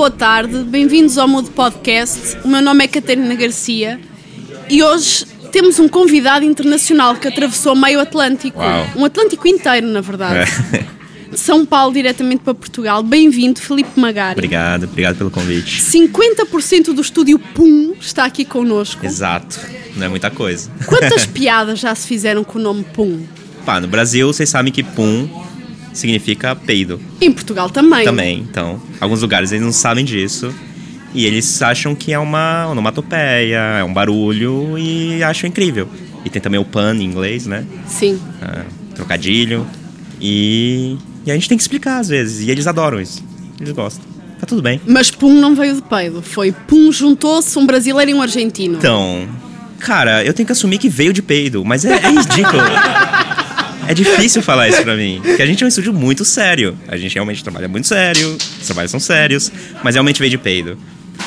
Boa tarde, bem-vindos ao Mudo Podcast. O meu nome é Catarina Garcia e hoje temos um convidado internacional que atravessou meio Atlântico. Uau. Um Atlântico inteiro, na verdade. De São Paulo diretamente para Portugal. Bem-vindo, Filipe Magari. Obrigado, obrigado pelo convite. 50% do estúdio Pum está aqui connosco. Exato, não é muita coisa. Quantas piadas já se fizeram com o nome Pum? Pá, no Brasil vocês sabem que pum significa peido Em Portugal também. também. Então, alguns lugares eles não sabem disso. E eles acham que é uma onomatopeia, é um barulho e acham incrível. E tem também o pun em inglês, né? Sim. Ah, trocadilho. E, e a gente tem que explicar às vezes. E eles adoram isso. Eles gostam. Tá tudo bem. Mas Pum não veio de peido. Foi Pum juntou-se um brasileiro e um argentino. Então, cara, eu tenho que assumir que veio de peido, mas é, é ridículo. É difícil falar isso pra mim. Porque a gente é um estúdio muito sério. A gente realmente trabalha muito sério, os trabalhos são sérios, mas realmente veio de peido.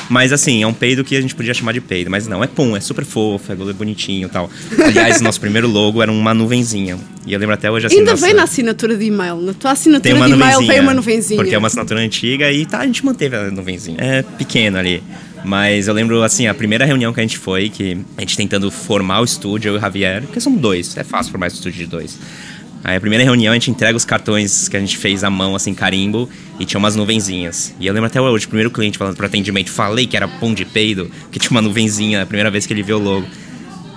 Mas assim, é um peido que a gente podia chamar de peido. Mas não, é pum, é super fofo, é bonitinho e tal. Aliás, nosso primeiro logo era uma nuvenzinha. E eu lembro até hoje assim. Ainda nossa, vem na assinatura de e-mail. Na tua assinatura tem uma de e-mail veio uma nuvenzinha. Porque é uma assinatura antiga e tá, a gente manteve a nuvenzinha. É pequeno ali. Mas eu lembro, assim, a primeira reunião que a gente foi, que a gente tentando formar o estúdio, eu e o Javier, porque são dois, é fácil formar esse estúdio de dois. Aí a primeira reunião a gente entrega os cartões que a gente fez à mão, assim, carimbo, e tinha umas nuvenzinhas. E eu lembro até hoje, o primeiro cliente falando pro atendimento, falei que era pão de peido, que tinha uma nuvenzinha, a primeira vez que ele viu o logo.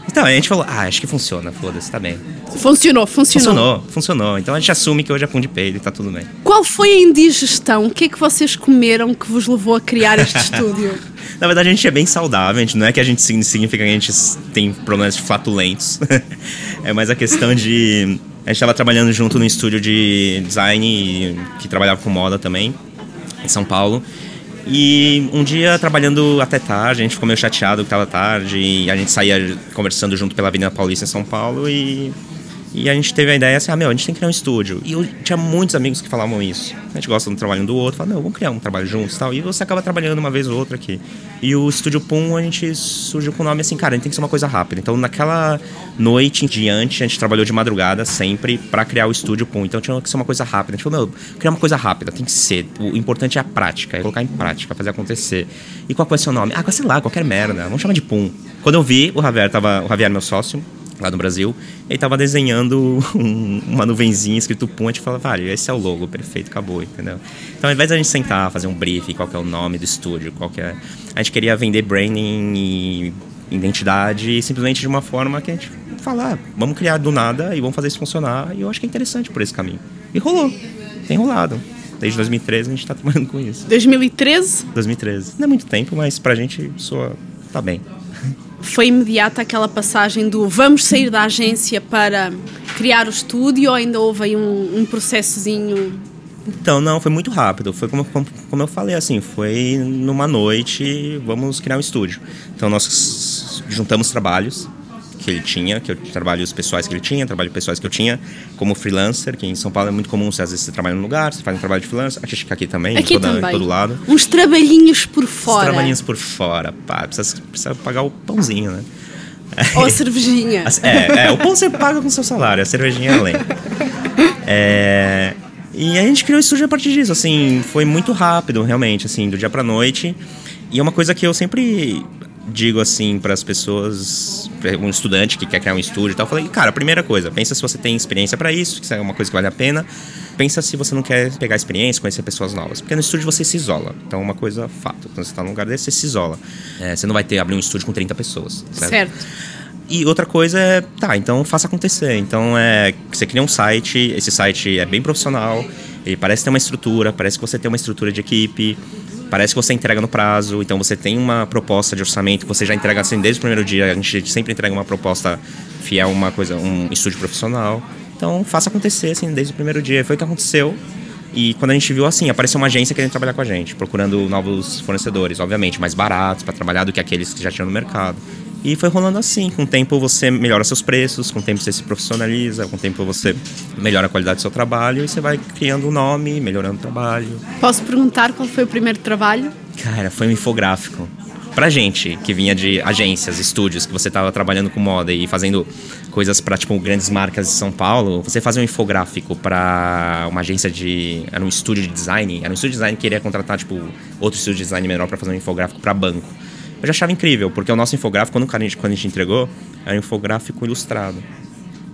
Então, a gente falou, ah, acho que funciona, foda-se, tá bem. Funcionou, funcionou, Funcionou, funcionou. Então a gente assume que hoje é pão de peido e tá tudo bem. Qual foi a indigestão? O que é que vocês comeram que vos levou a criar este estúdio? Na verdade, a gente é bem saudável. A gente, não é que a gente signi- significa que a gente tem problemas flatulentos. é mais a questão de. A gente estava trabalhando junto no estúdio de design que trabalhava com moda também, em São Paulo. E um dia, trabalhando até tarde, a gente ficou meio chateado que estava tarde. E a gente saía conversando junto pela Avenida Paulista em São Paulo. E, e a gente teve a ideia assim: ah, meu, a gente tem que criar um estúdio. E eu tinha muitos amigos que falavam isso. A gente gosta do trabalho um do outro, fala, meu, vamos criar um trabalho juntos e tal. E você acaba trabalhando uma vez ou outra aqui. E o Estúdio Pum, a gente surgiu com o nome assim, cara, a gente tem que ser uma coisa rápida. Então, naquela noite em diante, a gente trabalhou de madrugada sempre pra criar o Estúdio Pum. Então, tinha que ser uma coisa rápida. A gente falou, meu, criar uma coisa rápida, tem que ser. O importante é a prática, é colocar em prática, fazer acontecer. E qual ser o nome? Ah, sei lá, qualquer merda. Vamos chamar de Pum. Quando eu vi, o Javier tava. O Javier, meu sócio, lá no Brasil, ele tava desenhando um- uma nuvenzinha escrito Pum, a gente falou, vale, esse é o logo, perfeito, acabou, entendeu? Então, ao invés da gente sentar, fazer um briefing, qual que é o nome do estúdio, qual que é... A gente queria vender branding e identidade simplesmente de uma forma que a gente falar, ah, vamos criar do nada e vamos fazer isso funcionar, e eu acho que é interessante por esse caminho. E rolou, tem rolado. Desde 2013 a gente tá trabalhando com isso. 2013 2013. Não é muito tempo, mas pra gente soa... tá bem. Foi imediata aquela passagem do vamos sair da agência para criar o estúdio ou ainda houve aí um, um processozinho? Então, não, foi muito rápido. Foi como, como, como eu falei, assim, foi numa noite, vamos criar um estúdio. Então, nós juntamos trabalhos que ele tinha, que eu trabalhos pessoais que ele tinha, trabalhos pessoais que eu tinha, como freelancer, que em São Paulo é muito comum, você, às vezes você trabalha num lugar, você faz um trabalho de freelancer, acho que aqui também, Aqui em, toda- também. em todo lado. Uns trabalhinhos por Os fora. trabalhinhos por fora, pá, precisa, precisa pagar o pãozinho, né? Ou a cervejinha. É, é, o pão você paga com seu salário, a cervejinha é além. É, e a gente criou o estúdio a partir disso, assim, foi muito rápido, realmente, assim, do dia pra noite. E é uma coisa que eu sempre digo, assim, para as pessoas, pra um estudante que quer criar um estúdio e tal, eu falei, cara, a primeira coisa, pensa se você tem experiência para isso, que isso é uma coisa que vale a pena. Pensa se você não quer pegar experiência, conhecer pessoas novas. Porque no estúdio você se isola. Então, é uma coisa fato. Quando você tá num lugar desse, você se isola. É, você não vai ter abrir um estúdio com 30 pessoas. certo? Certo. E outra coisa é, tá, então faça acontecer. Então é, você cria um site, esse site é bem profissional, ele parece ter uma estrutura, parece que você tem uma estrutura de equipe, parece que você entrega no prazo, então você tem uma proposta de orçamento que você já entrega assim desde o primeiro dia, a gente sempre entrega uma proposta fiel, uma coisa, um estúdio profissional. Então faça acontecer assim desde o primeiro dia. Foi o que aconteceu. E quando a gente viu assim, apareceu uma agência querendo trabalhar com a gente, procurando novos fornecedores, obviamente, mais baratos para trabalhar do que aqueles que já tinham no mercado. E foi rolando assim. Com o tempo você melhora seus preços, com o tempo você se profissionaliza, com o tempo você melhora a qualidade do seu trabalho e você vai criando um nome, melhorando o trabalho. Posso perguntar qual foi o primeiro trabalho? Cara, foi um infográfico. pra gente, que vinha de agências, estúdios, que você tava trabalhando com moda e fazendo coisas para tipo grandes marcas de São Paulo, você fazer um infográfico para uma agência de, era um estúdio de design, era um estúdio de design que queria contratar tipo outro estúdio de design menor para fazer um infográfico para banco. Eu já achava incrível, porque o nosso infográfico quando a gente, quando a gente entregou, era um infográfico ilustrado.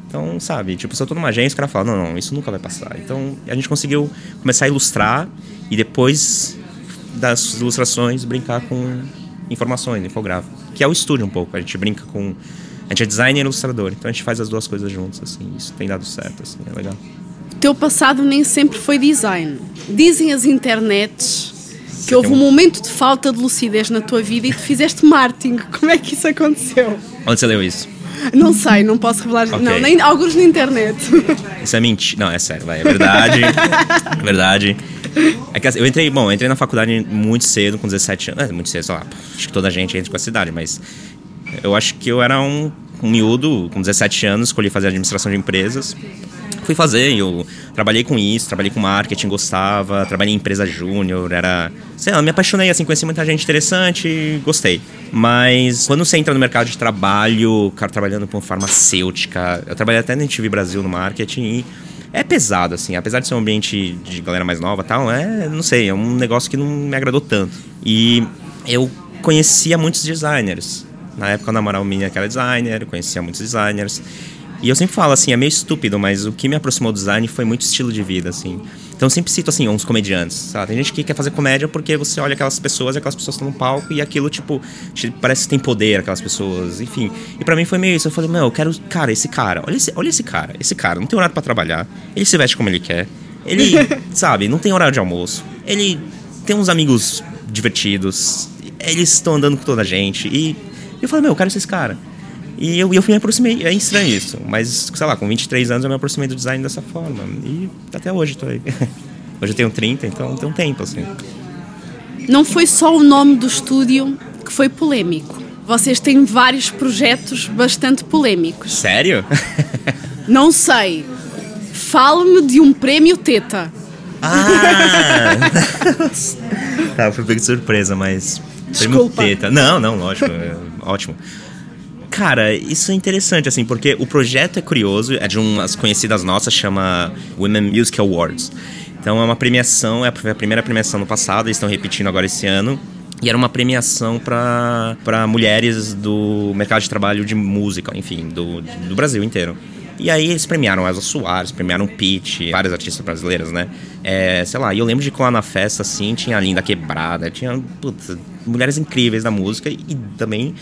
Então, sabe, tipo, se eu tô numa agência, o cara fala, não, não, isso nunca vai passar. Então, a gente conseguiu começar a ilustrar e depois das ilustrações brincar com informações, infográfico. Que é o estúdio um pouco, a gente brinca com... A gente é designer e ilustrador, então a gente faz as duas coisas juntos, assim, isso tem dado certo, assim, é legal. Teu passado nem sempre foi design. Dizem as internets que houve um momento de falta de lucidez na tua vida e tu fizeste marketing. Como é que isso aconteceu? Onde você leu isso? Não sei, não posso revelar. Ok. Não, nem alguns na internet. Isso é mentira. Não, é sério, vai. É verdade. é verdade. É que assim, eu entrei, bom, eu entrei na faculdade muito cedo, com 17 anos. É, muito cedo, sei lá. Acho que toda a gente entra com essa idade, mas eu acho que eu era um, um miúdo, com 17 anos, escolhi fazer administração de empresas. Fui fazer, eu trabalhei com isso, trabalhei com marketing, gostava, trabalhei em empresa júnior, era. Sei lá, me apaixonei, assim, conheci muita gente interessante, gostei. Mas quando você entra no mercado de trabalho, cara, trabalhando com farmacêutica, eu trabalhei até na TV Brasil no marketing e é pesado, assim, apesar de ser um ambiente de galera mais nova e tal, é, não sei, é um negócio que não me agradou tanto. E eu conhecia muitos designers. Na época namorava uma menina que era designer, conhecia muitos designers. E eu sempre falo assim, é meio estúpido, mas o que me aproximou do design foi muito estilo de vida, assim. Então eu sempre cito assim, uns comediantes, sabe? Tem gente que quer fazer comédia porque você olha aquelas pessoas e aquelas pessoas estão no palco e aquilo, tipo, te- parece que tem poder aquelas pessoas, enfim. E pra mim foi meio isso. Eu falei, meu, eu quero, cara, esse cara, olha esse, olha esse cara, esse cara, não tem horário pra trabalhar, ele se veste como ele quer, ele, sabe, não tem horário de almoço, ele tem uns amigos divertidos, eles estão andando com toda a gente. E eu falei, meu, eu quero ser esse cara. E eu, eu me aproximei, é estranho isso, mas sei lá, com 23 anos eu me aproximei do design dessa forma. E até hoje tô aí. Hoje eu tenho 30, então tem um tempo, assim. Não foi só o nome do estúdio que foi polêmico. Vocês têm vários projetos bastante polêmicos. Sério? Não sei. Fale-me de um prémio Teta. ah! tá, fui pego de surpresa, mas. Desculpa. Prêmio Teta. Não, não, lógico, é ótimo. Cara, isso é interessante, assim, porque o projeto é curioso, é de umas conhecidas nossas, chama Women Music Awards. Então é uma premiação, é a primeira premiação no passado, eles estão repetindo agora esse ano. E era uma premiação para mulheres do mercado de trabalho de música, enfim, do, do Brasil inteiro. E aí eles premiaram Elza Soares, premiaram Pitty, várias artistas brasileiras, né? É, sei lá, e eu lembro de lá na festa, assim, tinha a Linda Quebrada, tinha, putz, mulheres incríveis da música e também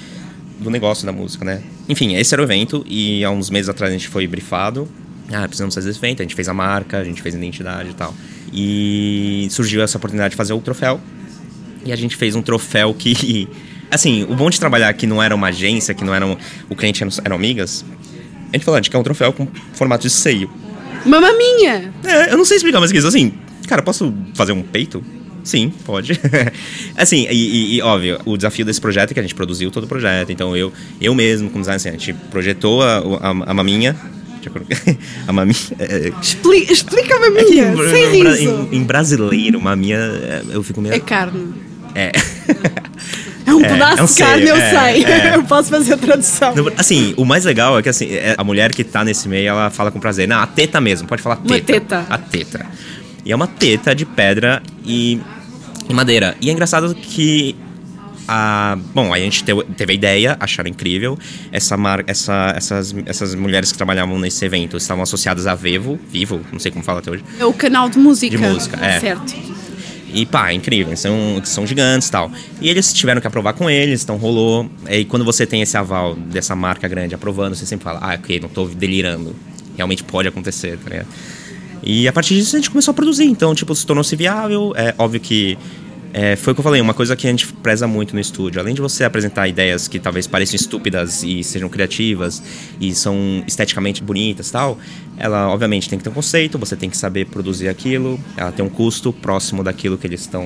do negócio da música, né? Enfim, esse era o evento e há uns meses atrás a gente foi brifado. Ah, precisamos fazer esse evento. A gente fez a marca, a gente fez a identidade e tal. E surgiu essa oportunidade de fazer o troféu. E a gente fez um troféu que. Assim, o bom de trabalhar aqui não era uma agência, que não eram. O cliente eram, eram amigas. A gente falou, a gente quer um troféu com formato de seio. Mamma minha! É, eu não sei explicar que isso. Assim, cara, posso fazer um peito? Sim, pode. assim, e, e- e, óbvio, o desafio desse projeto é que a gente produziu todo o projeto. Então eu, eu mesmo, como designer, assim, a gente projetou a, a, a maminha. A maminha. é, Expli Explica-me a é que minha, em, sem em- riso. em- em brasileiro, maminha, é, eu fico meio. É carne. É. É um É, pedaço é um de carne, eu é, sei. é. Eu posso fazer a tradução. Assim, o mais legal é que assim, é- a mulher que tá nesse meio, ela fala com prazer. Não, a teta mesmo, pode falar teta. Uma teta. A teta. E é uma teta de pedra e, e madeira. E é engraçado que. A, bom, aí a gente teve, a ideia, acharam incrível. Essa mar, essa, essas, essas mulheres que trabalhavam nesse evento estavam associadas a Vevo, Vivo, não sei como fala até hoje. É o canal de música. De música, é. Certo. E pá, é incrível, são, são gigantes e tal. E eles tiveram que aprovar com eles, então rolou. E quando você tem esse aval dessa marca grande aprovando, você sempre fala, ah, ok, não tô delirando. Realmente pode acontecer, tá ligado? E a partir disso a gente começou a produzir, então, tipo, se tornou-se viável. É óbvio que. é, foi o que eu falei, uma coisa que a gente preza muito no estúdio. Além de você apresentar ideias que talvez pareçam estúpidas e sejam criativas e são esteticamente bonitas e tal, ela obviamente tem que ter um conceito, você tem que saber produzir aquilo, ela tem um custo próximo daquilo que eles estão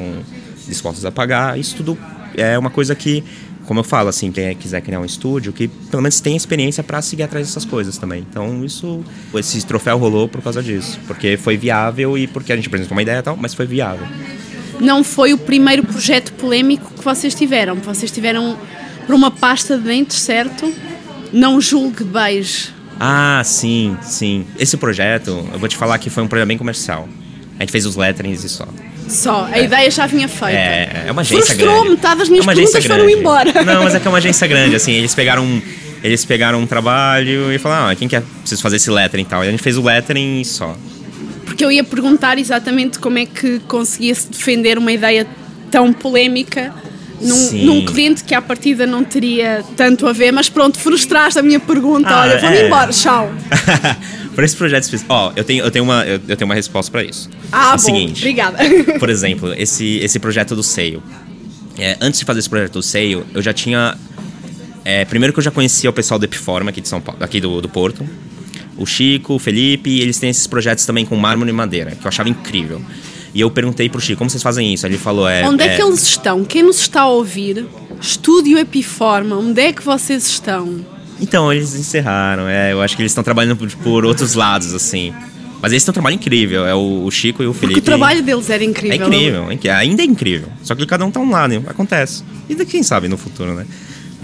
dispostos a pagar. Isso tudo é uma coisa que, como eu falo, assim, quem quiser criar um estúdio, que pelo menos tenha experiência para seguir atrás dessas coisas também. Então, isso, esse troféu rolou por causa disso, porque foi viável e porque a gente apresentou uma ideia e tal, mas foi viável. não foi o primeiro projeto polémico que vocês tiveram. Vocês tiveram por uma pasta de dentes, certo? Não julgue beijo. Ah, sim, sim. Esse projeto, eu vou te falar que foi um projeto bem comercial. A gente fez os letterings e só. Só, a é. ideia já vinha feita. É, é uma agência Frustrou grande. metade das minhas é perguntas foram embora. Não, mas é que é uma agência grande, assim, eles pegaram eles pegaram um trabalho e falaram, ah, quem quer preciso fazer esse lettering e tal. E a gente fez o lettering e só. Porque eu ia perguntar exatamente como é que conseguia-se defender uma ideia tão polémica num, num, cliente que à partida não teria tanto a ver, mas pronto, frustraste a minha pergunta. Ah, Olha, vamos é. embora, tchau. para esse projeto específico, ó, eu tenho, eu tenho uma, eu, eu tenho uma resposta para isso. Ah, é bom, seguinte, obrigada. Por exemplo, esse, esse projeto do Seio. É, antes de fazer esse projeto do Seio, eu já tinha. É, primeiro que eu já conhecia o pessoal do Epiforma aqui de São Paulo, aqui do, do Porto. O Chico, o Felipe, eles têm esses projetos também com mármore e madeira, que eu achava incrível. E eu perguntei pro Chico, como vocês fazem isso? Ele falou, é... Onde é, é que eles estão? Quem nos está a ouvir? Estúdio Epiforma, onde é que vocês estão? Então, eles encerraram, é, eu acho que eles estão trabalhando por, por outros lados, assim. Mas eles têm um trabalho incrível, é o, Chico e o Felipe. Porque o trabalho deles era incrível. É incrível, ainda é incrível. Só que cada um tá um lado, acontece. E quem sabe no futuro, né?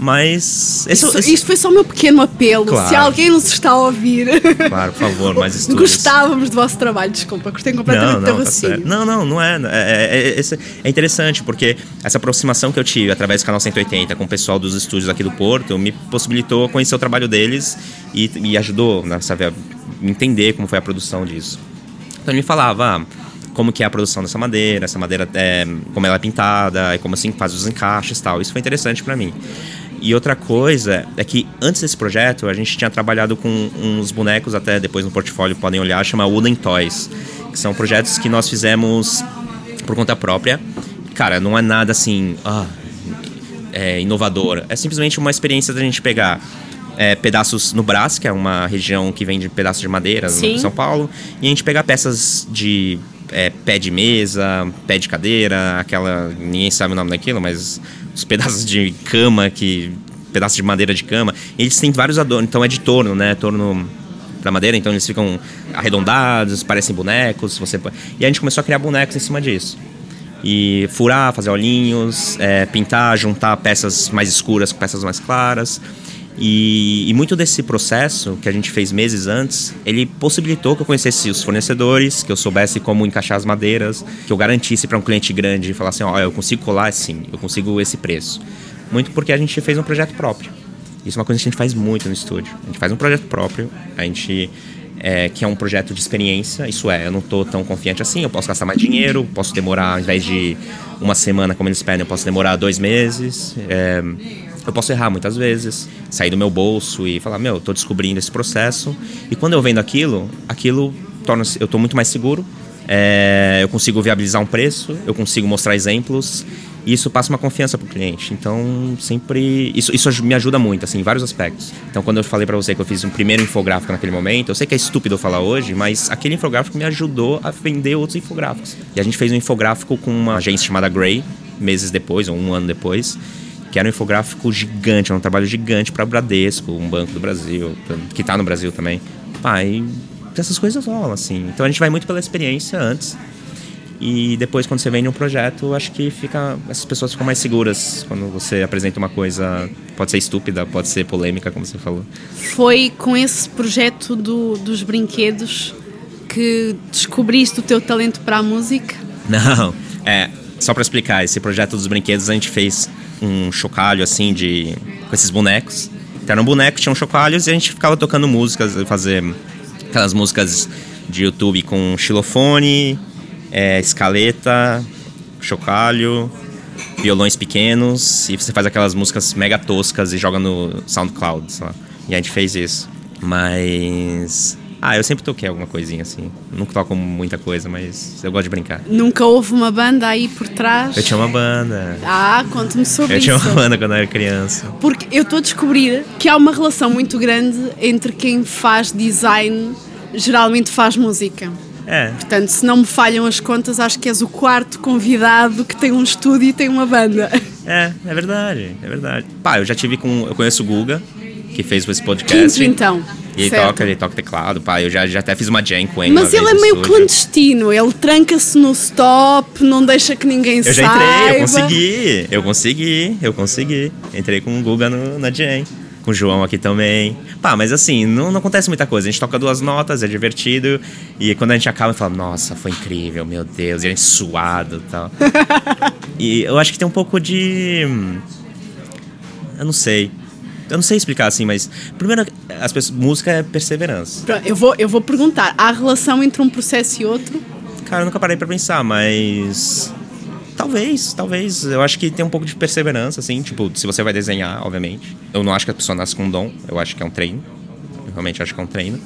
Mas. Isso, isso, isso foi só o meu pequeno apelo. Claro. Se alguém nos está a ouvir. Claro, por favor, mais estudos. Gostávamos do vosso trabalho, desculpa, cortei completamente não, não, tá não, não, não é. É, é, é. é, interessante, porque essa aproximação que eu tive através do canal 180 com o pessoal dos estúdios aqui do Porto me possibilitou conhecer o trabalho deles e, e ajudou né, sabe, a entender como foi a produção disso. Então ele me falava. Ah, como que é a produção dessa madeira, essa madeira é, como ela é pintada, e como assim faz os encaixes tal. Isso foi interessante para mim. E outra coisa é que antes desse projeto a gente tinha trabalhado com uns bonecos, até depois no portfólio podem olhar, chama Wooden Toys, que são projetos que nós fizemos por conta própria. Cara, não é nada assim ah, é, inovador, é simplesmente uma experiência da gente pegar é, pedaços no Brás, que é uma região que vende pedaços de madeira em São Paulo, e a gente pegar peças de é, pé de mesa, pé de cadeira, aquela. ninguém sabe o nome daquilo, mas os pedaços de cama que. pedaços de madeira de cama. eles têm vários adornos, então é de torno, né? Torno da madeira, então eles ficam arredondados, parecem bonecos. Você... E a gente começou a criar bonecos em cima disso. E furar, fazer olhinhos, é, pintar, juntar peças mais escuras com peças mais claras. E, e, muito desse processo que a gente fez meses antes, ele possibilitou que eu conhecesse os fornecedores, que eu soubesse como encaixar as madeiras, que eu garantisse para um cliente grande e falasse: ó, oh, eu consigo colar assim, eu consigo esse preço. Muito porque a gente fez um projeto próprio. Isso é uma coisa que a gente faz muito no estúdio. A gente faz um projeto próprio, a gente é, que é um projeto de experiência. Isso é, eu não estou tão confiante assim, eu posso gastar mais dinheiro, posso demorar, ao invés de uma semana como eles pedem, eu posso demorar dois meses. É, eu posso errar muitas vezes, sair do meu bolso e falar, meu, estou descobrindo esse processo. E quando eu vendo aquilo, aquilo torna eu estou muito mais seguro. É, eu consigo viabilizar um preço, eu consigo mostrar exemplos e isso passa uma confiança para o cliente. Então, sempre. Isso, isso me ajuda muito, assim, em vários aspectos. Então, quando eu falei para você que eu fiz um primeiro infográfico naquele momento, eu sei que é estúpido eu falar hoje, mas aquele infográfico me ajudou a vender outros infográficos. E a gente fez um infográfico com uma agência chamada Gray, meses depois, ou um ano depois que era um infográfico gigante, era um trabalho gigante para o Bradesco, um banco do Brasil, que está no Brasil também. Pai, essas coisas rolam, assim. Então a gente vai muito pela experiência antes. E depois, quando você vende um projeto, acho que fica essas pessoas ficam mais seguras quando você apresenta uma coisa. Pode ser estúpida, pode ser polêmica, como você falou. Foi com esse projeto do, dos brinquedos que descobriste o teu talento para a música? Não, é. Só para explicar, esse projeto dos brinquedos a gente fez um chocalho assim de com esses bonecos. Então era um boneco, tinha um chocalhos e a gente ficava tocando músicas, fazer aquelas músicas de YouTube com xilofone, é, escaleta, chocalho, violões pequenos e você faz aquelas músicas mega toscas e joga no SoundCloud, E a gente fez isso. Mas ah, eu sempre toquei alguma coisinha assim. Nunca toco muita coisa, mas eu gosto de brincar. Nunca houve uma banda aí por trás? Eu tinha uma banda. Ah, conte-me sobre eu isso. Eu tinha uma banda quando eu era criança. Porque eu estou a descobrir que há uma relação muito grande entre quem faz design, geralmente faz música. É. Portanto, se não me falham as contas, acho que és o quarto convidado que tem um estúdio e tem uma banda. É, é verdade, é verdade. Pá, eu já tive com. Eu conheço o Guga, que fez esse podcast. Quinto, então. E ele Certo. toca, ele toca teclado, pá. Eu já, já até fiz uma jam com ele. Mas ele é meio estúdio. clandestino, ele tranca-se no stop, não deixa que ninguém Eu já saiba. entrei, eu consegui, eu consegui, eu consegui. Entrei com o Guga no, na jam. Com o João aqui também. Pá, mas assim, não, não acontece muita coisa. A gente toca duas notas, é divertido. E quando a gente acaba, fala, nossa, foi incrível, meu Deus. E a gente suado e tal. e eu acho que tem um pouco de. hum, Eu não sei. Eu não sei explicar assim, mas. Primeiro, as pessoas, música é perseverança. Pronto, Eu vou, eu vou perguntar, há relação entre um processo e outro? Cara, eu nunca parei pra pensar, mas. Talvez, talvez. Eu acho que tem um pouco de perseverança, assim. Tipo, se você vai desenhar, obviamente. Eu não acho que a pessoa nasce com um dom. Eu acho que é um treino. Eu realmente acho que é um treino.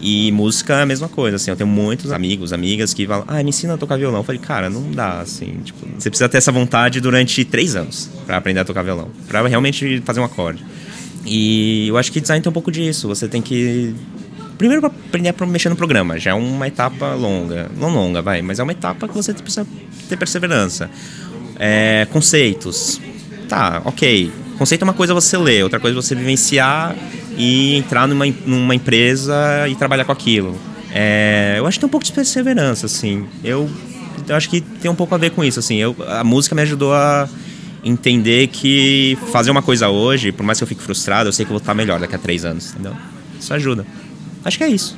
E música é a mesma coisa, assim. Eu tenho muitos amigos, amigas que falam, ah, me ensina a tocar violão. Eu falei, cara, não dá, assim. Tipo, você precisa ter essa vontade durante três anos pra aprender a tocar violão. Pra realmente fazer um acorde. E eu acho que design tem um pouco disso. Você tem que Primeiro para aprender a mexer no programa, já é uma etapa longa. Não longa, vai, mas é uma etapa que você precisa ter perseverança. É, conceitos. Tá, ok. Conceito é uma coisa você ler, outra coisa é você vivenciar e entrar numa, numa empresa e trabalhar com aquilo. É, eu acho que tem um pouco de perseverança, assim. Eu, eu acho que tem um pouco a ver com isso, assim. Eu, a música me ajudou a entender que fazer uma coisa hoje, por mais que eu fique frustrado, eu sei que vou estar melhor daqui a três anos, entendeu? Isso ajuda. Acho que é isso.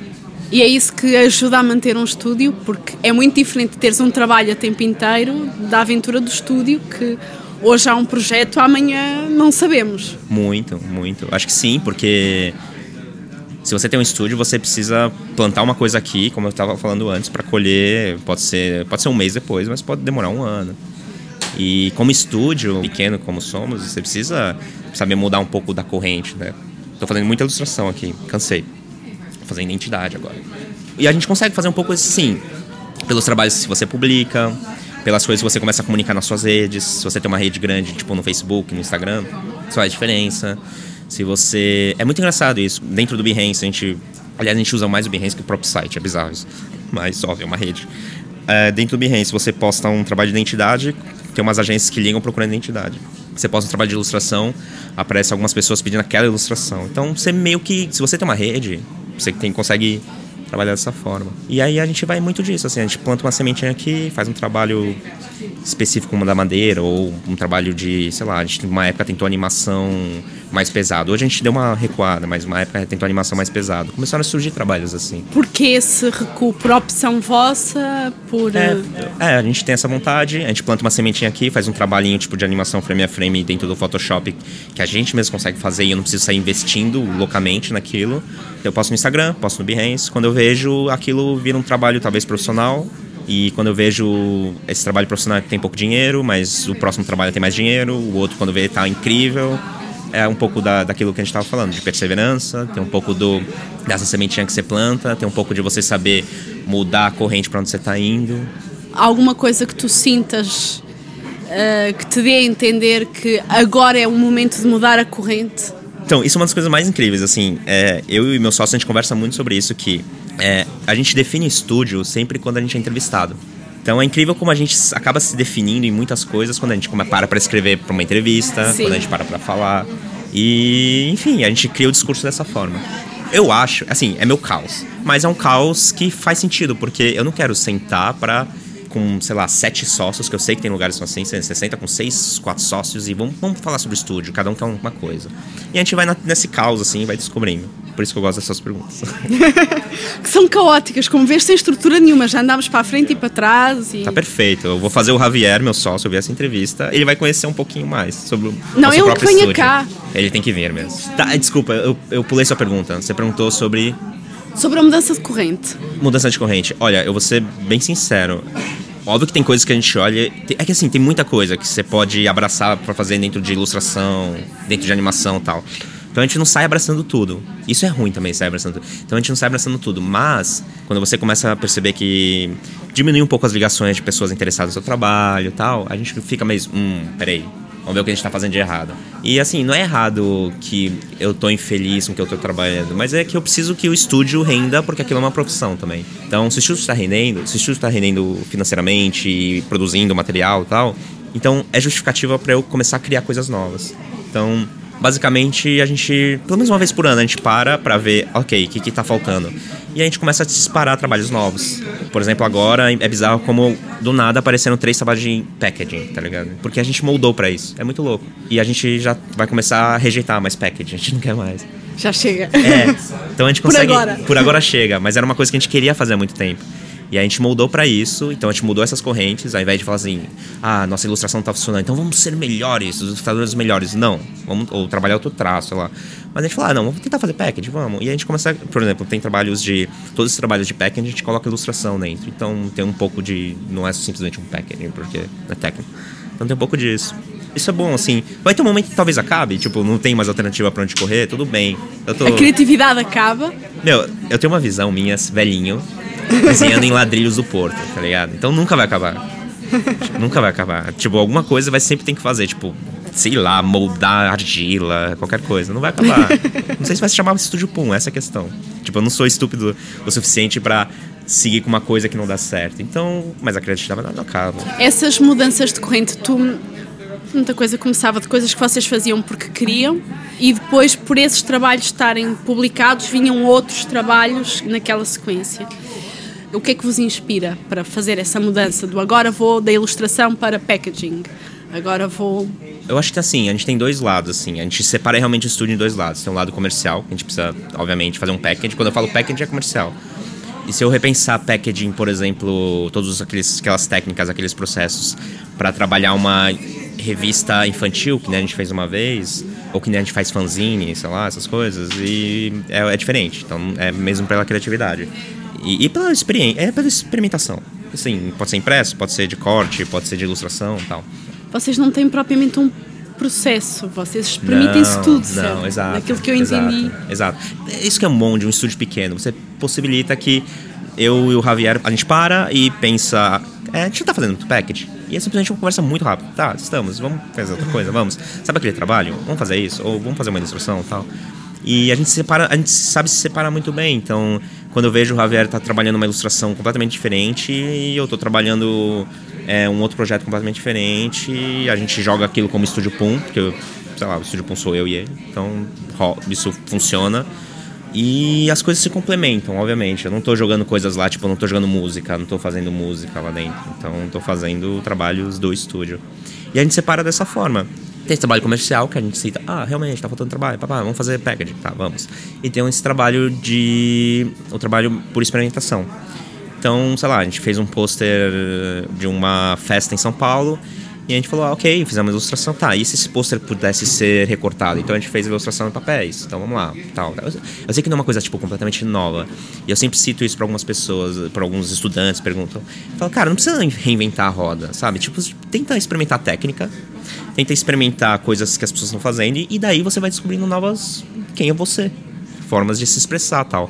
E é isso que ajuda a manter um estúdio, porque é muito diferente teres um trabalho a tempo inteiro da aventura do estúdio, que hoje há um projeto, amanhã não sabemos. Muito, muito. Acho que sim, porque se você tem um estúdio, você precisa plantar uma coisa aqui, como eu estava falando antes, para colher. Pode ser, pode ser um mês depois, mas pode demorar um ano. E como estúdio pequeno como somos, você precisa saber mudar um pouco da corrente, né? Tô fazendo muita ilustração aqui, cansei. Tô fazendo identidade agora. E a gente consegue fazer um pouco assim, pelos trabalhos que você publica, pelas coisas que você começa a comunicar nas suas redes. Se você tem uma rede grande, tipo no Facebook, no Instagram, isso faz diferença. Se você. É muito engraçado isso. Dentro do Behance, a gente. Aliás, a gente usa mais o Behance que o próprio site, é bizarro isso. Mas, óbvio, é uma rede. É, dentro do Behance, você posta um trabalho de identidade, tem umas agências que ligam procurando identidade. Você posta um trabalho de ilustração, aparece algumas pessoas pedindo aquela ilustração. Então, você meio que. Se você tem uma rede, você tem, consegue trabalhar dessa forma. E aí a gente vai muito disso, assim, a gente planta uma sementinha aqui, faz um trabalho específico como da madeira, ou um trabalho de, sei lá, a gente uma época tentou animação mais pesado. Hoje a gente deu uma recuada, mas uma época tentou animação mais pesado. Começaram a surgir trabalhos assim. Por que esse recuo? Por opção vossa? Por. É, eh, é, a gente tem essa vontade, a gente planta uma sementinha aqui, faz um trabalhinho tipo de animação frame a frame dentro do Photoshop que a gente mesmo consegue fazer e eu não preciso sair investindo loucamente naquilo. Eu posto no Instagram, posto no Behance. Quando eu vejo, aquilo vira um trabalho talvez profissional. E quando eu vejo esse trabalho profissional tem pouco dinheiro, mas o próximo trabalho tem mais dinheiro, o outro quando vê tá incrível. É um pouco da, daquilo que a gente estava falando, de perseverança, tem um pouco do dessa sementinha que você planta, tem um pouco de você saber mudar a corrente para onde você está indo. alguma coisa que tu sintas eh, que te dê a entender que agora é o momento de mudar a corrente? Então, isso é uma das coisas mais incríveis, assim. É, eu e meu sócio, a gente conversa muito sobre isso, que é, a gente define estúdio sempre quando a gente é entrevistado. Então é incrível como a gente acaba se definindo em muitas coisas quando a gente come- para para escrever para uma entrevista, Sim. quando a gente para para falar. E, enfim, a gente cria o discurso dessa forma. Eu acho, assim, é meu caos. Mas é um caos que faz sentido, porque eu não quero sentar pra com, sei lá, sete sócios, que eu sei que tem lugares que são assim, você senta com seis, quatro sócios e vamos, vamos falar sobre o estúdio, cada um quer uma coisa. E a gente vai na- nesse caos, assim, e vai descobrindo. Por isso que eu gosto dessas perguntas. Que são caóticas, como vês, sem estrutura nenhuma, já andámos para a frente e para trás. E... Tá perfeito. Eu vou fazer o Javier, meu sócio, ver essa entrevista. Ele vai conhecer um pouquinho mais sobre o Não, próprio que venha cá. Ele tem que vir mesmo. Tá, desculpa, eu, eu pulei sua pergunta. Você perguntou sobre Sobre a mudança de corrente. mudança de corrente. Olha, eu vou ser bem sincero. Óbvio que tem coisas que a gente olha. É que assim, tem muita coisa que você pode abraçar pra fazer dentro de ilustração, dentro de animação e tal. Então a gente não sai abraçando tudo. Isso é ruim também, sair abraçando tudo. Então a gente não sai abraçando tudo. Mas, quando você começa a perceber que diminui um pouco as ligações de pessoas interessadas no seu trabalho e tal, a gente fica meio. Hum, peraí. Vamos ver o que a gente tá fazendo de errado. E assim, não é errado que eu tô infeliz com o que eu tô trabalhando, mas é que eu preciso que o estúdio renda, porque aquilo é uma profissão também. Então, se o estúdio está rendendo, se o estúdio está rendendo financeiramente produzindo material e tal, então é justificativa para eu começar a criar coisas novas. Então, basicamente a gente, pelo menos uma vez por ano, a gente para pra ver, ok, o que que tá faltando. E a gente começa a disparar trabalhos novos. Por exemplo, agora é bizarro como do nada apareceram três trabalhos de packaging, tá ligado? Porque a gente moldou para isso. É muito louco. E a gente já vai começar a rejeitar mais packaging, a gente não quer mais. Já chega. É. Então a gente consegue. Por agora. Por agora chega, mas era uma coisa que a gente queria fazer há muito tempo. E a gente moldou para isso, então a gente mudou essas correntes, ao invés de falar assim, ah, nossa ilustração tá funcionando, então vamos ser melhores, os ilustradores melhores. Não, vamos ou trabalhar outro traço, sei lá. Mas a gente fala, ah, não, vamos tentar fazer package, vamos. E a gente começa, por exemplo, tem trabalhos de. Todos os trabalhos de package a gente coloca ilustração dentro. Então tem um pouco de. Não é simplesmente um packaging, porque é técnico. Então tem um pouco disso. Isso é bom, assim. Vai ter um momento que talvez acabe, tipo, não tem mais alternativa pra onde correr, tudo bem. Tô... A criatividade acaba. Meu, eu tenho uma visão minha, velhinho, desenhando em ladrilhos do Porto, tá ligado? Então nunca vai acabar. Nunca vai acabar. Tipo, alguma coisa vai sempre ter que fazer, tipo, sei lá, moldar argila, qualquer coisa. Não vai acabar. Não sei se vai se chamar Estúdio Pum, essa é a questão. Tipo, eu não sou estúpido o suficiente para seguir com uma coisa que não dá certo. Então, mas a criatividade não acaba. Essas mudanças de corrente, tu muita coisa começava de coisas que vocês faziam porque queriam e depois por esses trabalhos estarem publicados vinham outros trabalhos naquela sequência. O que é que vos inspira para fazer essa mudança do agora vou da ilustração para packaging? Agora vou eu acho que assim, a gente tem dois lados, assim. A gente separa realmente o estúdio em dois lados. Tem um lado comercial, que a gente precisa, obviamente, fazer um package. Quando eu falo package, é comercial. E se eu repensar packaging, por exemplo, todas aquelas técnicas, aqueles processos, para trabalhar uma revista infantil, que nem a gente fez uma vez, ou que nem a gente faz fanzine, sei lá, essas coisas, e é, é diferente. Então, é mesmo pela criatividade. E, e pela experiência, é pela experimentação. Assim, pode ser impresso, pode ser de corte, pode ser de ilustração tal. Vocês não têm propriamente um processo, vocês permitem-se tudo, não, certo? exato. Daquilo que eu entendi. Exato, exato. Isso que é bom de um estúdio pequeno. Você possibilita que eu e o Javier, a gente para e pensa, é, a gente tá fazendo muito package. E é simplesmente uma conversa muito rápida. Tá, estamos, vamos fazer outra coisa, vamos. Sabe aquele trabalho? Vamos fazer isso? Ou vamos fazer uma ilustração tal. E a gente, separa, a gente sabe se separar muito bem. Então, quando eu vejo o Javier tá trabalhando uma ilustração completamente diferente e eu tô trabalhando é, um outro projeto completamente diferente, a gente joga aquilo como Estúdio Pum, porque, sei lá, o Estúdio Pum sou eu e ele. Então, isso funciona. E as coisas se complementam, obviamente. Eu não estou jogando coisas lá, tipo, eu não estou jogando música, não estou fazendo música lá dentro. Então, estou fazendo trabalhos do estúdio. E a gente separa dessa forma. Tem esse trabalho comercial que a gente cita, ah, realmente, está faltando trabalho, papá, vamos fazer packaging, tá, vamos. E tem esse trabalho de. o trabalho por experimentação. Então, sei lá, a gente fez um pôster de uma festa em São Paulo e a gente falou, ah, ok, fizemos uma ilustração, tá, e se esse pôster pudesse ser recortado? Então a gente fez a ilustração em papéis, então vamos lá, tal. Eu sei que não é uma coisa, tipo, completamente nova, e eu sempre cito isso para algumas pessoas, para alguns estudantes, perguntam, falo, cara, não precisa reinventar a roda, sabe? Tipo, tenta experimentar técnica, tenta experimentar coisas que as pessoas estão fazendo, e daí você vai descobrindo novas, quem é você, formas de se expressar, tal.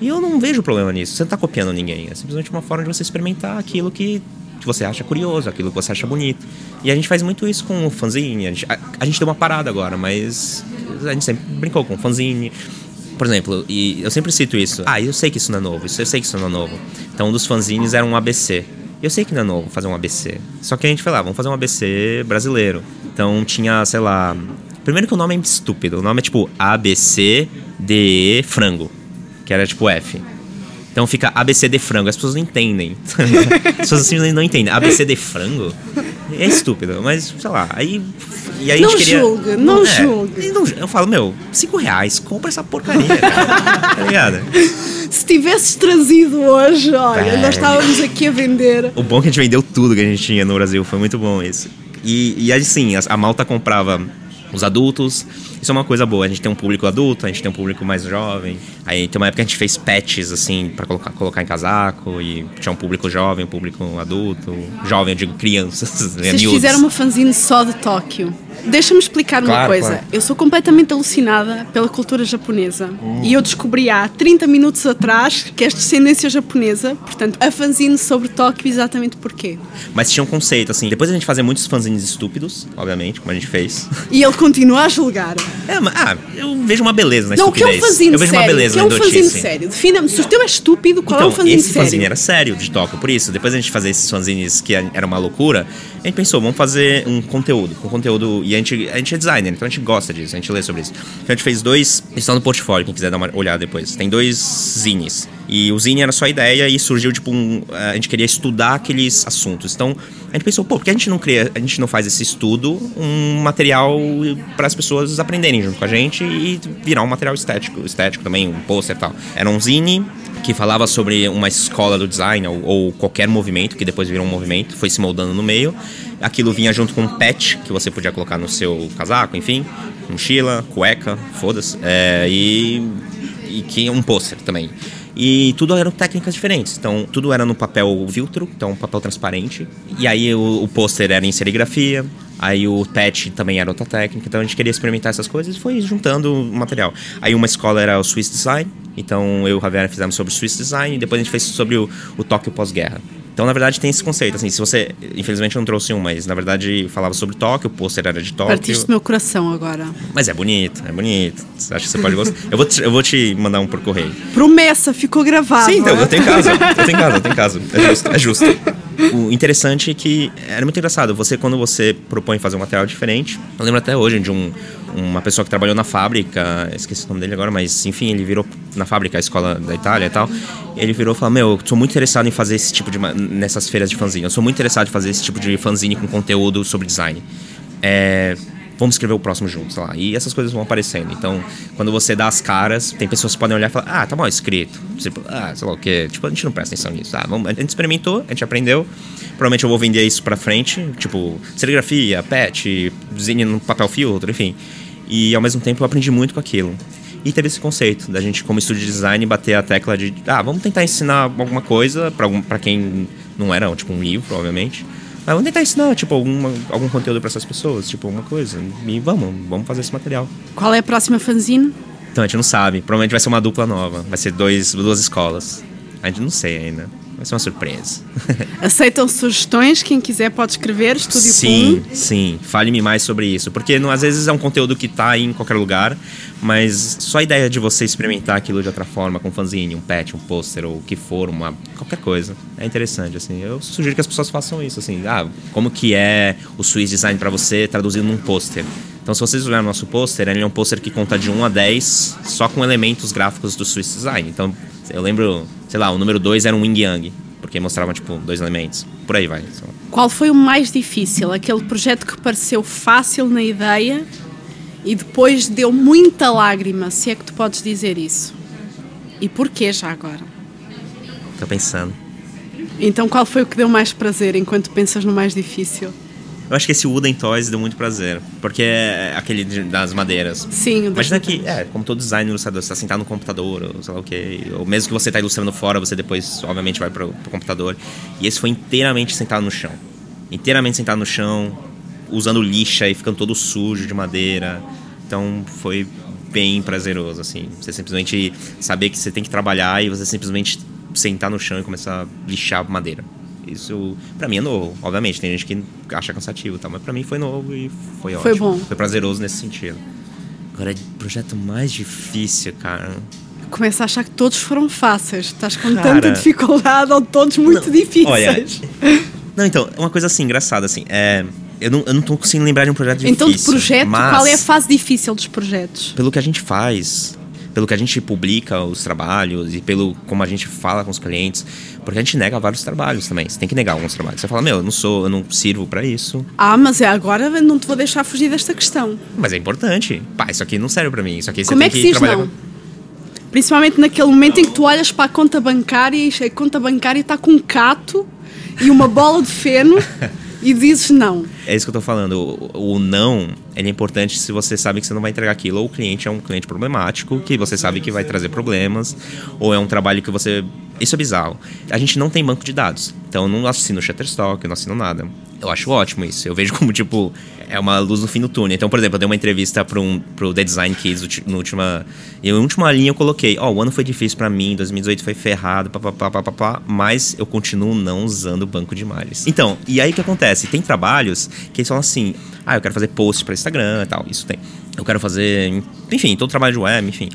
E eu não vejo problema nisso, você não tá copiando ninguém, é simplesmente uma forma de você experimentar aquilo que que você acha curioso, aquilo que você acha bonito. E a gente faz muito isso com o fanzine. A gente, a, a gente deu uma parada agora, mas a gente sempre brincou com o fanzine. Por exemplo, e eu sempre cito isso. Ah, eu sei que isso não é novo, isso eu sei que isso não é novo. Então, um dos fanzines era um ABC. Eu sei que não é novo fazer um ABC. Só que a gente foi lá, vamos fazer um ABC brasileiro. Então tinha, sei lá. Primeiro que o nome é estúpido. O nome é tipo ABC, DE, frango. Que era tipo F. Então fica ABC de frango. As pessoas não entendem. As pessoas simplesmente não entendem. ABC de frango? É estúpido, mas sei lá. Aí. E aí não a gente queria. Julga, não, não é, julga. Não, eu falo, meu, cinco reais, compra essa porcaria, tá ligado? Se tivesses trazido hoje, olha, é. nós estávamos aqui a vender. O bom é que a gente vendeu tudo que a gente tinha no Brasil, foi muito bom isso. E, e assim, a, a malta comprava os adultos. Isso é uma coisa boa. A gente tem um público adulto, a gente tem um público mais jovem. Aí tem uma época que a gente fez patches, assim, para colocar, colocar em casaco. E tinha um público jovem, um público adulto. Jovem, eu digo crianças. Né, Vocês fizeram uma fanzine só de Tóquio. Deixa-me explicar claro, uma coisa. Claro. Eu sou completamente alucinada pela cultura japonesa. Hum. E eu descobri há 30 minutos atrás que és descendência japonesa. Portanto, a fanzine sobre Tóquio, exatamente porquê. Mas tinha um conceito, assim. Depois a gente fazia muitos fanzines estúpidos, obviamente, como a gente fez. E ele continua a julgar. É, mas, ah, eu vejo uma beleza na Não, estupidez. o que é um fanzine Eu vejo sério? uma beleza que na é um fanzine sério? Defina-me. Se o teu é estúpido, qual então, é o fanzine esse sério? fanzine era sério de Tóquio, por isso. Depois a gente fazer esses fanzines que era uma loucura, a gente pensou, vamos fazer um conteúdo, um conteúdo E a gente, a gente é designer, então a gente gosta disso, a gente lê sobre isso. Então a gente fez dois. Estão no portfólio, quem quiser dar uma olhada depois. Tem dois zines. E o zine era só ideia e surgiu, tipo, um, a gente queria estudar aqueles assuntos. Então a gente pensou, pô, por que a gente não cria, a gente não faz esse estudo um material para as pessoas aprenderem junto com a gente e virar um material estético, estético também, um pôster e tal. Era um zine que falava sobre uma escola do design ou, ou, qualquer movimento que depois virou um movimento, foi se moldando no meio. Aquilo vinha junto com um patch que você podia colocar no seu casaco, enfim, mochila, cueca, foda-se, é, e, e que um pôster também. E tudo eram técnicas diferentes. Então, tudo era no papel filtro, então papel transparente. E aí o, o pôster era em serigrafia. Aí o patch também era outra técnica. Então a gente queria experimentar essas coisas e foi juntando o material. Aí uma escola era o Swiss Design. Então eu e o Javier fizemos sobre o Swiss Design. E depois a gente fez sobre o, o Tóquio pós-guerra. Então, na verdade, tem esse conceito. Assim, se você. Infelizmente, eu não trouxe um, mas na verdade falava sobre Tóquio, o pôster era de Tóquio. Partiste meu coração agora. Mas é bonito, é bonito. Você acha que você pode gostar? eu, vou te, eu vou te mandar um por correio. Promessa, ficou gravado. Sim, então, eu tenho casa. Eu tenho casa, eu tenho casa. É justo. É justo. O interessante é que era muito engraçado. Você, quando você propõe fazer um material diferente, eu lembro até hoje de um, uma pessoa que trabalhou na fábrica, esqueci o nome dele agora, mas enfim, ele virou na fábrica, a escola da Itália e tal. Ele virou e falou: Meu, eu sou muito interessado em fazer esse tipo de. nessas feiras de fanzine. Eu sou muito interessado em fazer esse tipo de fanzine com conteúdo sobre design. É, vamos escrever o próximo juntos lá. E essas coisas vão aparecendo. Então, quando você dá as caras, tem pessoas que podem olhar e falar: Ah, tá mal escrito. Tipo, ah, sei lá o quê. Tipo, a gente não presta atenção nisso. Ah, vamos, a gente experimentou, a gente aprendeu. Provavelmente eu vou vender isso pra frente. Tipo, serigrafia, pet, desenho no papel filtro, enfim. E ao mesmo tempo eu aprendi muito com aquilo. E teve esse conceito da gente, como estúdio de design, bater a tecla de, ah, vamos tentar ensinar alguma coisa para quem não era, tipo, um livro, obviamente. Mas vamos tentar ensinar, tipo, alguma, algum conteúdo para essas pessoas, tipo, alguma coisa. E vamos, vamos fazer esse material. Qual é a próxima fanzine? Então, a gente não sabe. Provavelmente vai ser uma dupla nova. Vai ser dois, duas escolas. A gente não sei ainda. Vai ser uma surpresa. Aceitam sugestões? Quem quiser pode escrever, Estúdio Sim, Pum. sim. Fale-me mais sobre isso. Porque não, às vezes é um conteúdo que está em qualquer lugar, mas só a ideia de você experimentar aquilo de outra forma, com um fanzine, um patch, um pôster, ou o que for, uma, qualquer coisa, é interessante, assim. Eu sugiro que as pessoas façam isso, assim. Ah, como que é o Swiss Design para você traduzido num pôster? Então, se vocês olharem o nosso pôster, ele é um pôster que conta de 1 a 10, só com elementos gráficos do Swiss Design. Então, eu lembro, sei lá, o número 2 era um Wing Yang, porque mostrava, tipo, dois elementos. Por aí vai. Qual foi o mais difícil? Aquele projeto que pareceu fácil na ideia e depois deu muita lágrima, se é que tu podes dizer isso. E porquê já agora? Tô pensando. Então, qual foi o que deu mais prazer enquanto pensas no mais difícil? Eu acho que esse Wooden Toys deu muito prazer. Porque é aquele das madeiras. Sim, Imagina que, é, como todo design ilustrador, você tá sentado no computador, ou sei lá o quê. Ou mesmo que você tá ilustrando fora, você depois, obviamente, vai pro, pro computador. E esse foi inteiramente sentado no chão. Inteiramente sentado no chão, usando lixa e ficando todo sujo de madeira. Então foi bem prazeroso, assim. Você simplesmente saber que você tem que trabalhar e você simplesmente sentar no chão e começar a lixar madeira. Isso, pra mim, é novo. Obviamente, tem gente que acha cansativo, tá? mas pra mim foi novo e foi, ótimo. Foi bom. Foi prazeroso nesse sentido. Agora, é projeto mais difícil, cara. Começa a achar que todos foram fáceis. Estás com cara, tanta dificuldade ou todos muito não, difíceis. Olha, não, então, uma coisa assim, engraçada, assim, é... Eu não, eu não tô conseguindo lembrar de um projeto então, difícil. Então, de projeto, qual é a fase difícil dos projetos? Pelo que a gente faz, pelo que a gente publica os trabalhos e pelo como a gente fala com os clientes, porque a gente nega vários trabalhos também. Você tem que negar alguns trabalhos. Você fala, meu, eu não sou, eu não sirvo para isso. Ah, mas é agora não te vou deixar fugir desta questão. Mas é importante. Pá, isso aqui não serve para mim. Isso aqui você como tem é que, que trabalhar não? Com... Principalmente naquele momento em que tu olhas para a conta bancária e a conta bancária está com um cato e uma bola de feno e dizes não. É isso que eu tô falando. O, o, não ele é importante se você sabe que você não vai entregar aquilo, ou o cliente é um cliente problemático, que você sabe que vai trazer problemas, ou é um trabalho que você. Isso é bizarro. A gente não tem banco de dados. Então eu não assino Shutterstock, eu não assino nada. Eu acho ótimo isso. Eu vejo como, tipo, é uma luz no fim do túnel. Então, por exemplo, eu dei uma entrevista para um, pro The Design Kids no última. E na última linha eu coloquei: Ó, oh, o ano foi difícil para mim, 2018 foi ferrado, papapá, papapá, mas eu continuo não usando o banco de imagens. Então, e aí o que acontece? Tem trabalhos que eles falam assim: ah, eu quero fazer post para Instagram e tal. Isso tem. Eu quero fazer, enfim, todo trabalho de web, enfim.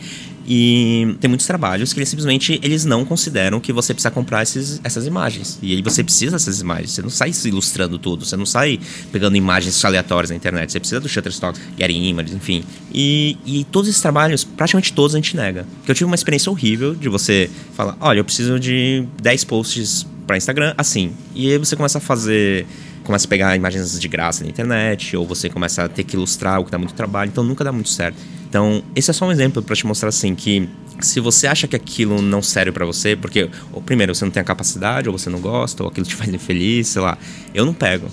E tem muitos trabalhos que eles simplesmente eles não consideram que você precisa comprar esses, essas imagens. E aí você precisa dessas imagens. Você não sai se ilustrando tudo, você não sai pegando imagens aleatórias na internet. Você precisa do Shutterstock, Getty Images, enfim. E, e todos esses trabalhos, praticamente todos a gente nega. Porque eu tive uma experiência horrível de você falar: olha, eu preciso de 10 posts para Instagram assim. E aí você começa a fazer começa a pegar imagens de graça na internet, ou você começa a ter que ilustrar o que dá muito trabalho, então nunca dá muito certo. Então, esse é só um exemplo para te mostrar assim que se você acha que aquilo não serve para você, porque ou, primeiro você não tem a capacidade, ou você não gosta, ou aquilo te faz infeliz, sei lá, eu não pego.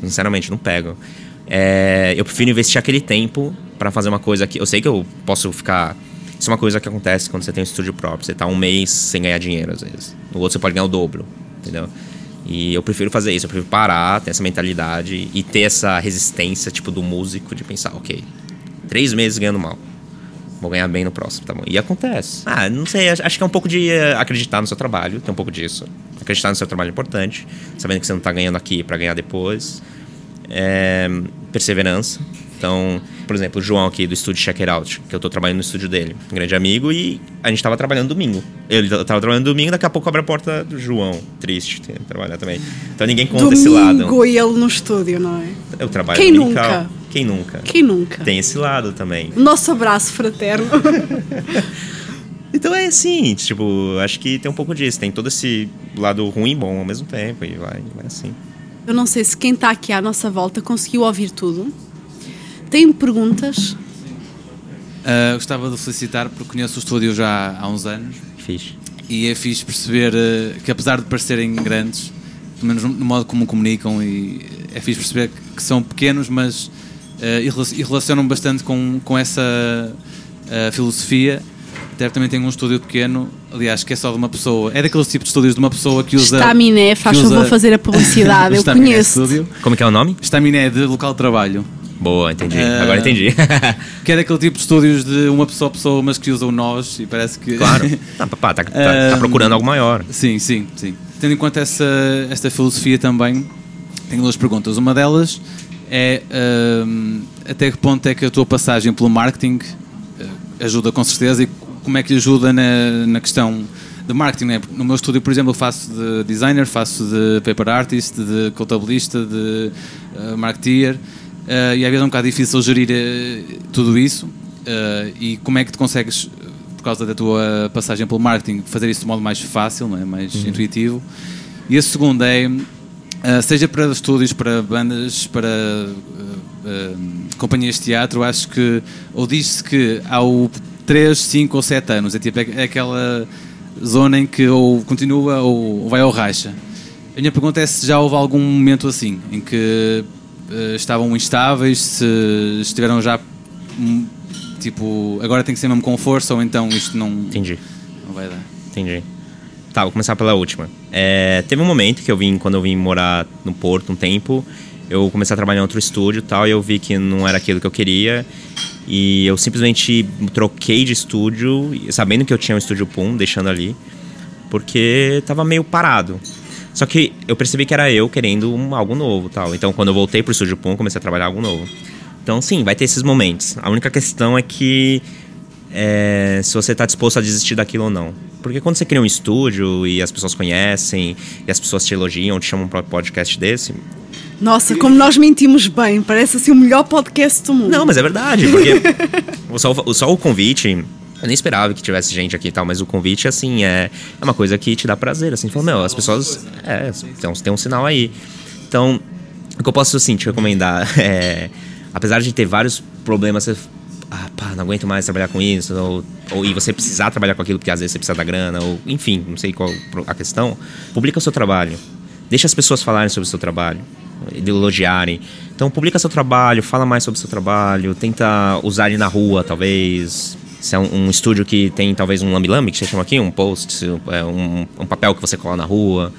Sinceramente, não pego. É, eu prefiro investir aquele tempo para fazer uma coisa que eu sei que eu posso ficar isso é uma coisa que acontece quando você tem um estúdio próprio. Você tá um mês sem ganhar dinheiro, às vezes. No outro você pode ganhar o dobro, entendeu? E eu prefiro fazer isso, eu prefiro parar, ter essa mentalidade e ter essa resistência, tipo, do músico de pensar, ok, três meses ganhando mal. Vou ganhar bem no próximo, tá bom? E acontece. Ah, não sei, acho que é um pouco de eh, acreditar no seu trabalho, tem um pouco disso. Acreditar no seu trabalho é importante, sabendo que você não tá ganhando aqui para ganhar depois. É, perseverança. Então, por exemplo, o João aqui do estúdio Check It Out, que eu tô trabalhando no estúdio dele, um grande amigo, e a gente tava trabalhando domingo. Ele tava trabalhando domingo, daqui a pouco abre a porta do João. Triste, tem que trabalhar também. Então ninguém conta domingo esse lado. Domingo e ele no estúdio, não é? Eu trabalho Quem dominical. nunca? Quem nunca? Quem nunca? Tem esse lado também. Nosso abraço fraterno. Então é assim, tipo, acho que tem um pouco disso. Tem todo esse lado ruim e bom ao mesmo tempo, e vai, vai assim. Eu não sei se quem está aqui à nossa volta conseguiu ouvir tudo. Tem perguntas? Uh, gostava de felicitar porque conheço o estúdio já há uns anos. Fixe. E é fixe perceber uh, que apesar de parecerem grandes, pelo menos no modo como comunicam, e é fixe perceber que são pequenos, mas uh, e relacionam bastante com, com essa filosofia também tem um estúdio pequeno, aliás, que é só de uma pessoa. É daqueles tipos de estúdios de uma pessoa que usa. Estaminé, faz que usa- favor fazer a publicidade, eu conheço. Como que é o nome? Estaminé de local de trabalho. Boa, entendi. Ah. Agora entendi. Que é daquele tipo de estúdios de uma pessoa a pessoa, mas que usam nós e parece que. claro. Tá, pá, tá, tá- tá procurando algo maior. Sim, sim, sim. Tendo em conta essa, esta filosofia também, tenho duas perguntas. Uma delas é hum, até que ponto é que a tua passagem pelo marketing eh, ajuda com certeza e como é que ajuda na, na questão de marketing. Né? No meu estúdio, por exemplo, eu faço de designer, faço de paper artist, de contabilista, de uh, marketeer eh, e às vezes é um bocado difícil gerir eh, tudo isso. Eh, e como é que tu consegues, por causa da tua passagem pelo marketing, fazer isso de modo mais fácil, não é? mais intuitivo? E a segunda é, seja para estúdios, para bandas, para companhias de teatro, acho que, ou diz-se que há o 3, 5 ou 7 anos, é tipo é, é aquela zona em que ou continua ou vai ao racha. A minha pergunta é se já houve algum momento assim, em que estavam instáveis, se estiveram já hum, tipo, agora tem que ser mesmo com força ou então isto não, Entendi. não vai dar. Entendi. Tá, vou começar pela última. É, teve um momento que eu vim, quando eu vim morar no Porto um tempo, eu comecei a trabalhar em outro estúdio e tal, e eu vi que não era aquilo que eu queria. E eu simplesmente troquei de estúdio, sabendo que eu tinha um estúdio Pum, deixando ali, porque tava meio parado. Só que eu percebi que era eu querendo um, algo novo tal. Então quando eu voltei pro estúdio Pum, comecei a trabalhar algo novo. Então sim, vai ter esses momentos. A única questão é que é, se você está disposto a desistir daquilo ou não. Porque quando você cria um estúdio e as pessoas conhecem, e as pessoas te elogiam, te chamam para um podcast desse. Nossa, como nós mentimos bem, parece assim o melhor podcast do mundo. Não, mas é verdade, porque só, o- só o convite. Eu nem esperava que tivesse gente aqui e tal, mas o convite, assim, é, é uma coisa que te dá prazer. Assim, fala, meu, as pessoas. É, tem um, tem um sinal aí. Então, o que eu posso, assim, te recomendar é. Apesar de ter vários problemas, você. Ah, pá, não aguento mais trabalhar com isso. Ou, ou e você precisar trabalhar com aquilo porque às vezes você precisa da grana, ou enfim, não sei qual a questão. Publica o seu trabalho. Deixa as pessoas falarem sobre o seu trabalho, elogiarem. Então, publica seu trabalho, fala mais sobre o seu trabalho, tenta usar ele na rua, talvez. Se é um, um estúdio que tem talvez um lambi-lambi, que você chama aqui, um post, é, um, um papel que você cola na rua.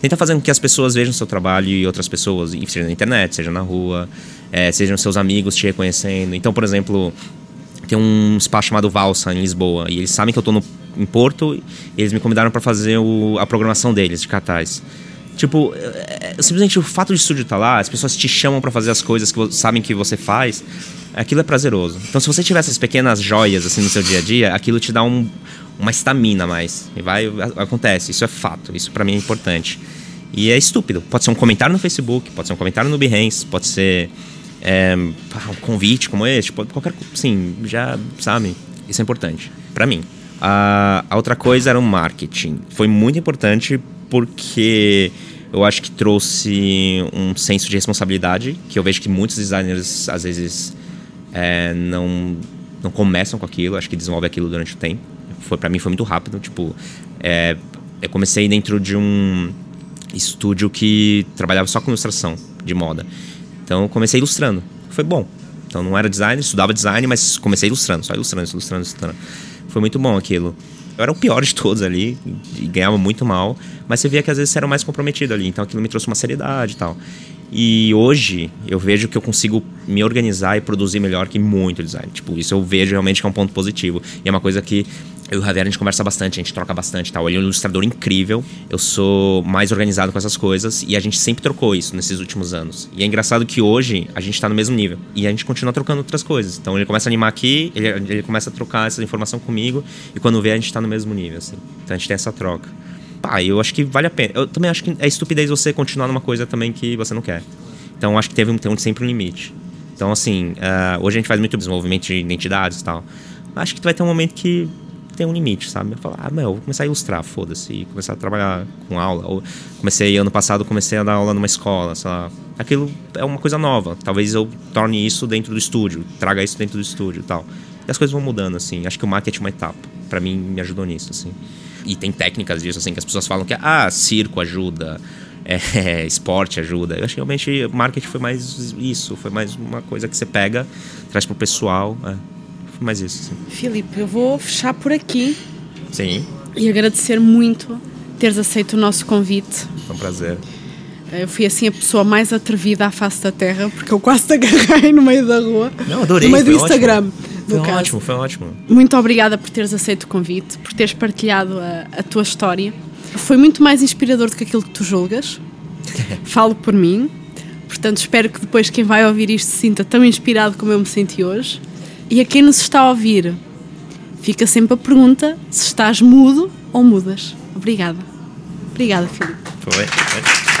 Tenta fazer com que as pessoas vejam seu trabalho e outras pessoas, seja na internet, seja na rua, é, sejam seus amigos te reconhecendo. Então, por exemplo, tem um espaço chamado Valsa em Lisboa e eles sabem que eu tô no, em Porto e eles me convidaram para fazer o- a programação deles de cartaz. Tipo, é- é- simplesmente o fato de estúdio estar lá, as pessoas te chamam para fazer as coisas que sabem que você faz, aquilo é prazeroso. Então, se você tiver essas pequenas joias assim no seu dia a dia, aquilo te dá um, uma estamina mais. E vai, acontece. Isso é fato. Isso para mim é importante. E é estúpido. Pode ser um comentário no Facebook, pode ser um comentário no Behance, pode ser é, um convite como esse, pode, qualquer sim, já sabe. Isso é importante para mim. A, a outra coisa era o marketing. Foi muito importante porque eu acho que trouxe um senso de responsabilidade que eu vejo que muitos designers às vezes é, não não começam com aquilo. Acho que desenvolve aquilo durante o tempo. Foi para mim foi muito rápido. Tipo, é, eu comecei dentro de um estúdio que trabalhava só com ilustração de moda. Então eu comecei ilustrando. Foi bom. Então não era design, estudava design, mas comecei ilustrando, só ilustrando, ilustrando, ilustrando. Foi muito bom aquilo. Eu era o pior de todos ali ganhava muito mal, mas você via que às vezes você era mais comprometido ali, então aquilo me trouxe uma seriedade e tal. E hoje eu vejo que eu consigo me organizar e produzir melhor que muito design. Tipo, isso eu vejo realmente que é um ponto positivo. E é uma coisa que eu e o Javier, a gente conversa bastante, a gente troca bastante tal. Ele é um ilustrador incrível, eu sou mais organizado com essas coisas e a gente sempre trocou isso nesses últimos anos. E é engraçado que hoje a gente tá no mesmo nível e a gente continua trocando outras coisas. Então ele começa a animar aqui, ele, ele começa a trocar essa informação comigo e quando vê a gente tá no mesmo nível, assim. Então a gente tem essa troca. Pá, eu acho que vale a pena. Eu também acho que é estupidez você continuar numa coisa também que você não quer. Então acho que teve tem sempre um limite. Então, assim, uh, hoje a gente faz muito desenvolvimento de identidades e tal. Acho que vai ter um momento que tem um limite, sabe? Eu falo, ah, meu, vou começar a ilustrar, foda-se, e começar a trabalhar com aula. Ou comecei, ano passado, comecei a dar aula numa escola, sei lá. Aquilo é uma coisa nova. Talvez eu torne isso dentro do estúdio, traga isso dentro do estúdio e tal. E as coisas vão mudando, assim. Acho que o marketing é uma etapa. para mim, me ajudou nisso, assim. E tem técnicas disso, assim, que as pessoas falam que, ah, circo ajuda, é, esporte ajuda. Eu acho que realmente marketing foi mais isso, foi mais uma coisa que você pega, traz pro pessoal. É mais isso. Sim. Filipe, eu vou fechar por aqui. Sim. E agradecer muito teres aceito o nosso convite. Foi um prazer. Eu fui assim a pessoa mais atrevida à face da terra, porque eu quase te agarrei no meio da rua. Não, adorei. No meio do Instagram. Foi caso. ótimo, foi ótimo. Muito obrigada por teres aceito o convite, por teres partilhado a, a tua história. Foi muito mais inspirador do que aquilo que tu julgas. Falo por mim. Portanto, espero que depois quem vai ouvir isto se sinta tão inspirado como eu me senti hoje. E a quem nos está a ouvir, fica sempre a pergunta se estás mudo ou mudas. Obrigada. Obrigada, Filipe. Foi. Foi.